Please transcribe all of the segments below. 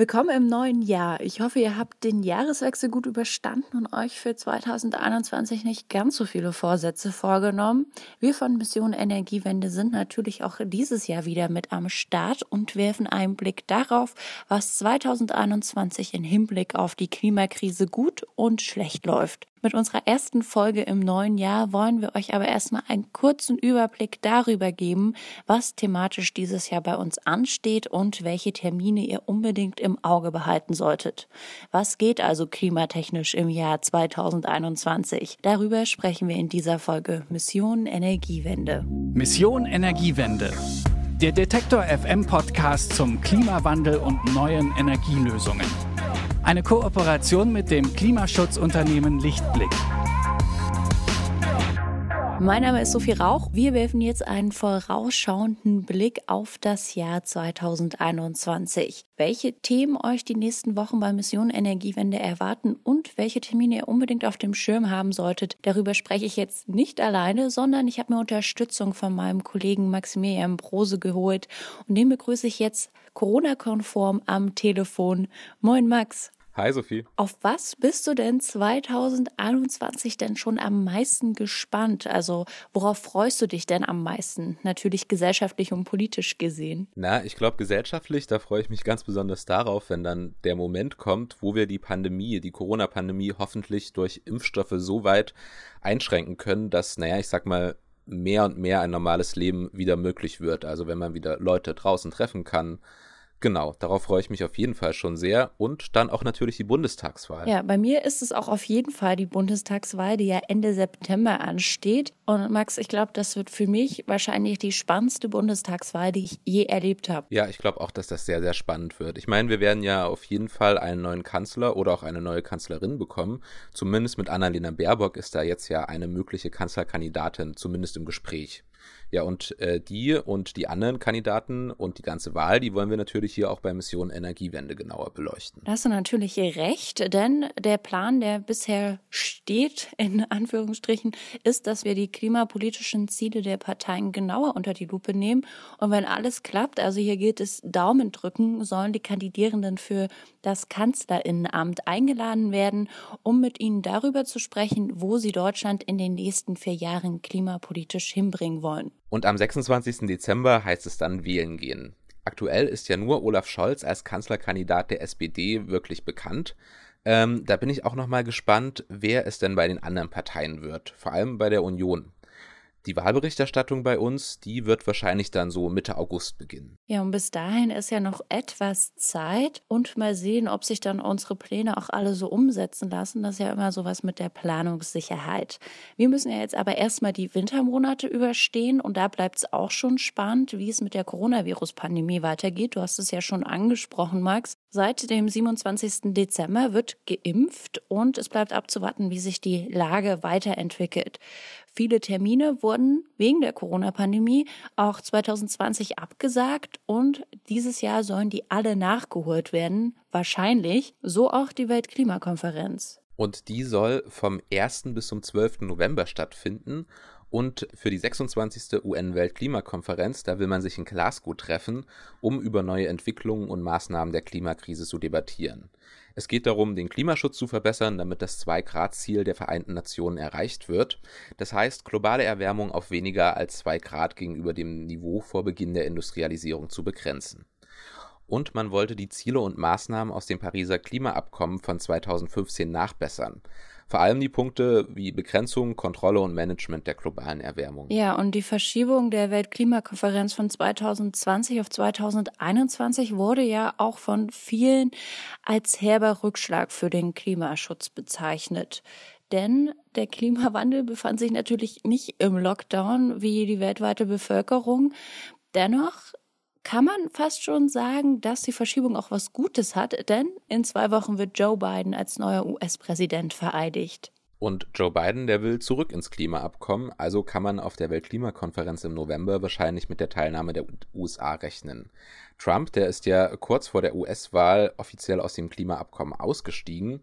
Willkommen im neuen Jahr. Ich hoffe, ihr habt den Jahreswechsel gut überstanden und euch für 2021 nicht ganz so viele Vorsätze vorgenommen. Wir von Mission Energiewende sind natürlich auch dieses Jahr wieder mit am Start und werfen einen Blick darauf, was 2021 in Hinblick auf die Klimakrise gut und schlecht läuft. Mit unserer ersten Folge im neuen Jahr wollen wir euch aber erstmal einen kurzen Überblick darüber geben, was thematisch dieses Jahr bei uns ansteht und welche Termine ihr unbedingt im Auge behalten solltet. Was geht also klimatechnisch im Jahr 2021? Darüber sprechen wir in dieser Folge Mission Energiewende. Mission Energiewende. Der Detektor FM Podcast zum Klimawandel und neuen Energielösungen. Eine Kooperation mit dem Klimaschutzunternehmen Lichtblick. Mein Name ist Sophie Rauch. Wir werfen jetzt einen vorausschauenden Blick auf das Jahr 2021. Welche Themen euch die nächsten Wochen bei Mission Energiewende erwarten und welche Termine ihr unbedingt auf dem Schirm haben solltet, darüber spreche ich jetzt nicht alleine, sondern ich habe mir Unterstützung von meinem Kollegen Maximilian Brose geholt und den begrüße ich jetzt Corona-konform am Telefon. Moin Max. Hi Sophie. Auf was bist du denn 2021 denn schon am meisten gespannt? Also worauf freust du dich denn am meisten? Natürlich gesellschaftlich und politisch gesehen. Na, ich glaube gesellschaftlich, da freue ich mich ganz besonders darauf, wenn dann der Moment kommt, wo wir die Pandemie, die Corona-Pandemie hoffentlich durch Impfstoffe so weit einschränken können, dass, naja, ich sag mal, mehr und mehr ein normales Leben wieder möglich wird. Also wenn man wieder Leute draußen treffen kann, Genau, darauf freue ich mich auf jeden Fall schon sehr. Und dann auch natürlich die Bundestagswahl. Ja, bei mir ist es auch auf jeden Fall die Bundestagswahl, die ja Ende September ansteht. Und Max, ich glaube, das wird für mich wahrscheinlich die spannendste Bundestagswahl, die ich je erlebt habe. Ja, ich glaube auch, dass das sehr, sehr spannend wird. Ich meine, wir werden ja auf jeden Fall einen neuen Kanzler oder auch eine neue Kanzlerin bekommen. Zumindest mit Annalena Baerbock ist da jetzt ja eine mögliche Kanzlerkandidatin zumindest im Gespräch. Ja, und äh, die und die anderen Kandidaten und die ganze Wahl, die wollen wir natürlich hier auch bei Mission Energiewende genauer beleuchten. Da hast du natürlich recht, denn der Plan, der bisher steht, in Anführungsstrichen, ist, dass wir die klimapolitischen Ziele der Parteien genauer unter die Lupe nehmen. Und wenn alles klappt, also hier gilt es Daumen drücken, sollen die Kandidierenden für das Kanzlerinnenamt eingeladen werden, um mit ihnen darüber zu sprechen, wo sie Deutschland in den nächsten vier Jahren klimapolitisch hinbringen wollen. Und am 26. Dezember heißt es dann wählen gehen. Aktuell ist ja nur Olaf Scholz als Kanzlerkandidat der SPD wirklich bekannt. Ähm, da bin ich auch nochmal gespannt, wer es denn bei den anderen Parteien wird, vor allem bei der Union. Die Wahlberichterstattung bei uns, die wird wahrscheinlich dann so Mitte August beginnen. Ja, und bis dahin ist ja noch etwas Zeit und mal sehen, ob sich dann unsere Pläne auch alle so umsetzen lassen. Das ist ja immer sowas mit der Planungssicherheit. Wir müssen ja jetzt aber erstmal die Wintermonate überstehen und da bleibt es auch schon spannend, wie es mit der Coronavirus-Pandemie weitergeht. Du hast es ja schon angesprochen, Max. Seit dem 27. Dezember wird geimpft und es bleibt abzuwarten, wie sich die Lage weiterentwickelt. Viele Termine wurden wegen der Corona-Pandemie auch 2020 abgesagt und dieses Jahr sollen die alle nachgeholt werden. Wahrscheinlich. So auch die Weltklimakonferenz. Und die soll vom 1. bis zum 12. November stattfinden. Und für die 26. UN-Weltklimakonferenz, da will man sich in Glasgow treffen, um über neue Entwicklungen und Maßnahmen der Klimakrise zu debattieren. Es geht darum, den Klimaschutz zu verbessern, damit das 2-Grad-Ziel der Vereinten Nationen erreicht wird. Das heißt, globale Erwärmung auf weniger als 2 Grad gegenüber dem Niveau vor Beginn der Industrialisierung zu begrenzen. Und man wollte die Ziele und Maßnahmen aus dem Pariser Klimaabkommen von 2015 nachbessern. Vor allem die Punkte wie Begrenzung, Kontrolle und Management der globalen Erwärmung. Ja, und die Verschiebung der Weltklimakonferenz von 2020 auf 2021 wurde ja auch von vielen als herber Rückschlag für den Klimaschutz bezeichnet. Denn der Klimawandel befand sich natürlich nicht im Lockdown wie die weltweite Bevölkerung. Dennoch kann man fast schon sagen, dass die Verschiebung auch was Gutes hat, denn in zwei Wochen wird Joe Biden als neuer US-Präsident vereidigt. Und Joe Biden, der will zurück ins Klimaabkommen, also kann man auf der Weltklimakonferenz im November wahrscheinlich mit der Teilnahme der USA rechnen. Trump, der ist ja kurz vor der US-Wahl offiziell aus dem Klimaabkommen ausgestiegen.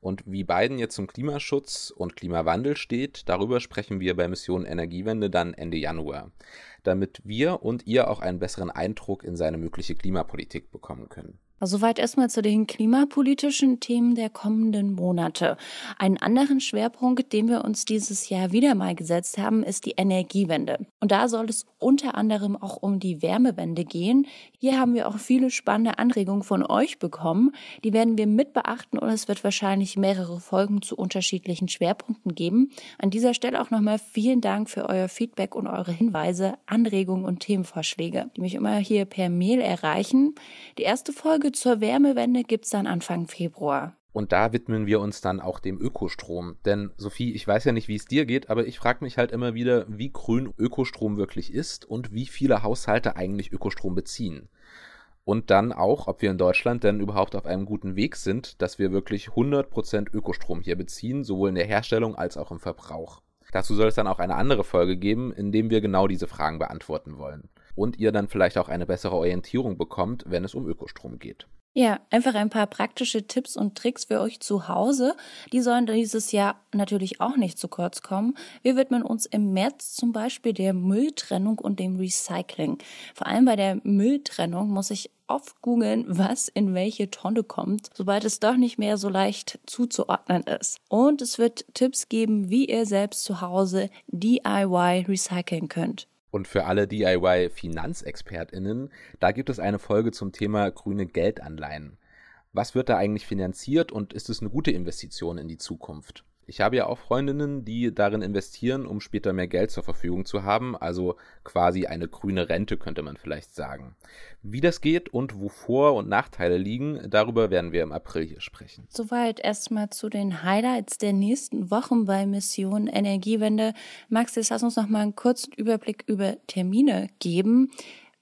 Und wie Biden jetzt zum Klimaschutz und Klimawandel steht, darüber sprechen wir bei Mission Energiewende dann Ende Januar damit wir und ihr auch einen besseren Eindruck in seine mögliche Klimapolitik bekommen können. Soweit erstmal zu den klimapolitischen Themen der kommenden Monate. Einen anderen Schwerpunkt, den wir uns dieses Jahr wieder mal gesetzt haben, ist die Energiewende. Und da soll es unter anderem auch um die Wärmewende gehen. Hier haben wir auch viele spannende Anregungen von euch bekommen. Die werden wir mit beachten und es wird wahrscheinlich mehrere Folgen zu unterschiedlichen Schwerpunkten geben. An dieser Stelle auch nochmal vielen Dank für euer Feedback und eure Hinweise, Anregungen und Themenvorschläge, die mich immer hier per Mail erreichen. Die erste Folge Folge zur Wärmewende gibt es dann Anfang Februar. Und da widmen wir uns dann auch dem Ökostrom. Denn Sophie, ich weiß ja nicht, wie es dir geht, aber ich frage mich halt immer wieder, wie grün Ökostrom wirklich ist und wie viele Haushalte eigentlich Ökostrom beziehen. Und dann auch, ob wir in Deutschland denn überhaupt auf einem guten Weg sind, dass wir wirklich 100% Ökostrom hier beziehen, sowohl in der Herstellung als auch im Verbrauch. Dazu soll es dann auch eine andere Folge geben, in dem wir genau diese Fragen beantworten wollen und ihr dann vielleicht auch eine bessere Orientierung bekommt, wenn es um Ökostrom geht. Ja, einfach ein paar praktische Tipps und Tricks für euch zu Hause. Die sollen dieses Jahr natürlich auch nicht zu kurz kommen. Wir widmen uns im März zum Beispiel der Mülltrennung und dem Recycling. Vor allem bei der Mülltrennung muss ich oft googeln, was in welche Tonne kommt, sobald es doch nicht mehr so leicht zuzuordnen ist. Und es wird Tipps geben, wie ihr selbst zu Hause DIY recyceln könnt. Und für alle DIY-FinanzexpertInnen, da gibt es eine Folge zum Thema grüne Geldanleihen. Was wird da eigentlich finanziert und ist es eine gute Investition in die Zukunft? Ich habe ja auch Freundinnen, die darin investieren, um später mehr Geld zur Verfügung zu haben, also quasi eine grüne Rente könnte man vielleicht sagen. Wie das geht und wo Vor- und Nachteile liegen, darüber werden wir im April hier sprechen. Soweit erstmal zu den Highlights der nächsten Wochen bei Mission Energiewende. Max, jetzt lass uns noch mal einen kurzen Überblick über Termine geben.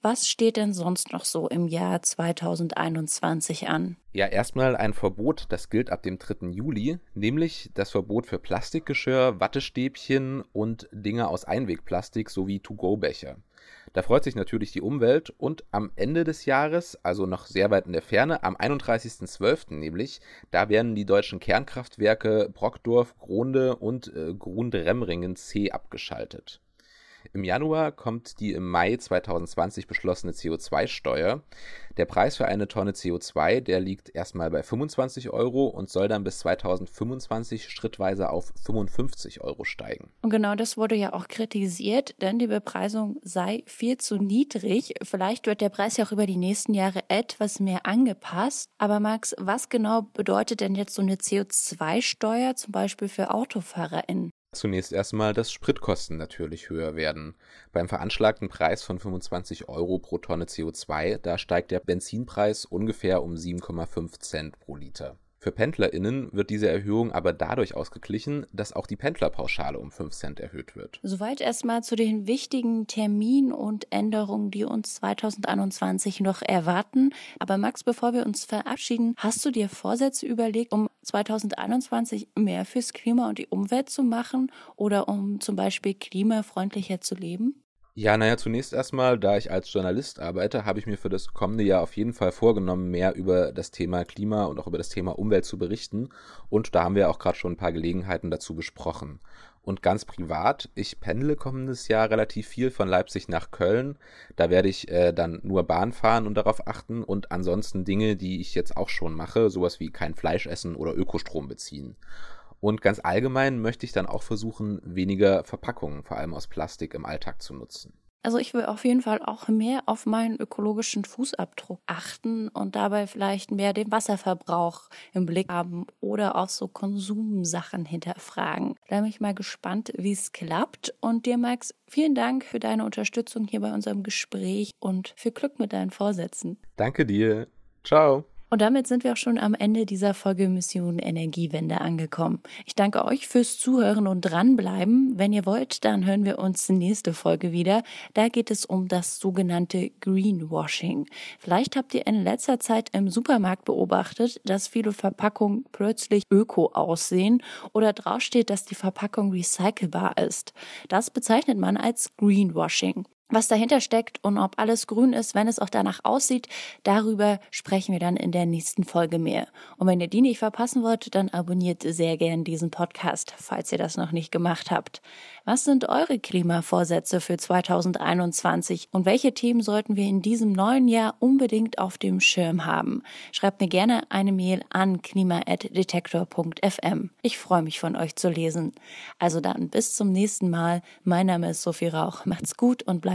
Was steht denn sonst noch so im Jahr 2021 an? Ja, erstmal ein Verbot, das gilt ab dem 3. Juli, nämlich das Verbot für Plastikgeschirr, Wattestäbchen und Dinge aus Einwegplastik sowie To-Go-Becher. Da freut sich natürlich die Umwelt und am Ende des Jahres, also noch sehr weit in der Ferne, am 31.12. nämlich, da werden die deutschen Kernkraftwerke Brockdorf, Gronde und äh, Grunde-Remringen C abgeschaltet. Im Januar kommt die im Mai 2020 beschlossene CO2-Steuer. Der Preis für eine Tonne CO2, der liegt erstmal bei 25 Euro und soll dann bis 2025 schrittweise auf 55 Euro steigen. Und genau das wurde ja auch kritisiert, denn die Bepreisung sei viel zu niedrig. Vielleicht wird der Preis ja auch über die nächsten Jahre etwas mehr angepasst. Aber Max, was genau bedeutet denn jetzt so eine CO2-Steuer zum Beispiel für AutofahrerInnen? Zunächst erstmal, dass Spritkosten natürlich höher werden. Beim veranschlagten Preis von 25 Euro pro Tonne CO2, da steigt der Benzinpreis ungefähr um 7,5 Cent pro Liter. Für PendlerInnen wird diese Erhöhung aber dadurch ausgeglichen, dass auch die Pendlerpauschale um 5 Cent erhöht wird. Soweit erstmal zu den wichtigen Terminen und Änderungen, die uns 2021 noch erwarten. Aber Max, bevor wir uns verabschieden, hast du dir Vorsätze überlegt, um 2021 mehr fürs Klima und die Umwelt zu machen oder um zum Beispiel klimafreundlicher zu leben? Ja, naja, zunächst erstmal, da ich als Journalist arbeite, habe ich mir für das kommende Jahr auf jeden Fall vorgenommen, mehr über das Thema Klima und auch über das Thema Umwelt zu berichten. Und da haben wir auch gerade schon ein paar Gelegenheiten dazu besprochen. Und ganz privat, ich pendle kommendes Jahr relativ viel von Leipzig nach Köln. Da werde ich äh, dann nur Bahn fahren und darauf achten und ansonsten Dinge, die ich jetzt auch schon mache, sowas wie kein Fleisch essen oder Ökostrom beziehen. Und ganz allgemein möchte ich dann auch versuchen, weniger Verpackungen, vor allem aus Plastik, im Alltag zu nutzen. Also ich will auf jeden Fall auch mehr auf meinen ökologischen Fußabdruck achten und dabei vielleicht mehr den Wasserverbrauch im Blick haben oder auch so Konsumsachen hinterfragen. Da bin ich mal gespannt, wie es klappt. Und dir, Max, vielen Dank für deine Unterstützung hier bei unserem Gespräch und viel Glück mit deinen Vorsätzen. Danke dir. Ciao. Und damit sind wir auch schon am Ende dieser Folge Mission Energiewende angekommen. Ich danke euch fürs Zuhören und dranbleiben. Wenn ihr wollt, dann hören wir uns nächste Folge wieder. Da geht es um das sogenannte Greenwashing. Vielleicht habt ihr in letzter Zeit im Supermarkt beobachtet, dass viele Verpackungen plötzlich öko aussehen oder draufsteht, dass die Verpackung recycelbar ist. Das bezeichnet man als Greenwashing. Was dahinter steckt und ob alles grün ist, wenn es auch danach aussieht, darüber sprechen wir dann in der nächsten Folge mehr. Und wenn ihr die nicht verpassen wollt, dann abonniert sehr gern diesen Podcast, falls ihr das noch nicht gemacht habt. Was sind eure Klimavorsätze für 2021 und welche Themen sollten wir in diesem neuen Jahr unbedingt auf dem Schirm haben? Schreibt mir gerne eine Mail an klima@detektor.fm. Ich freue mich von euch zu lesen. Also dann bis zum nächsten Mal. Mein Name ist Sophie Rauch. Macht's gut und bleibt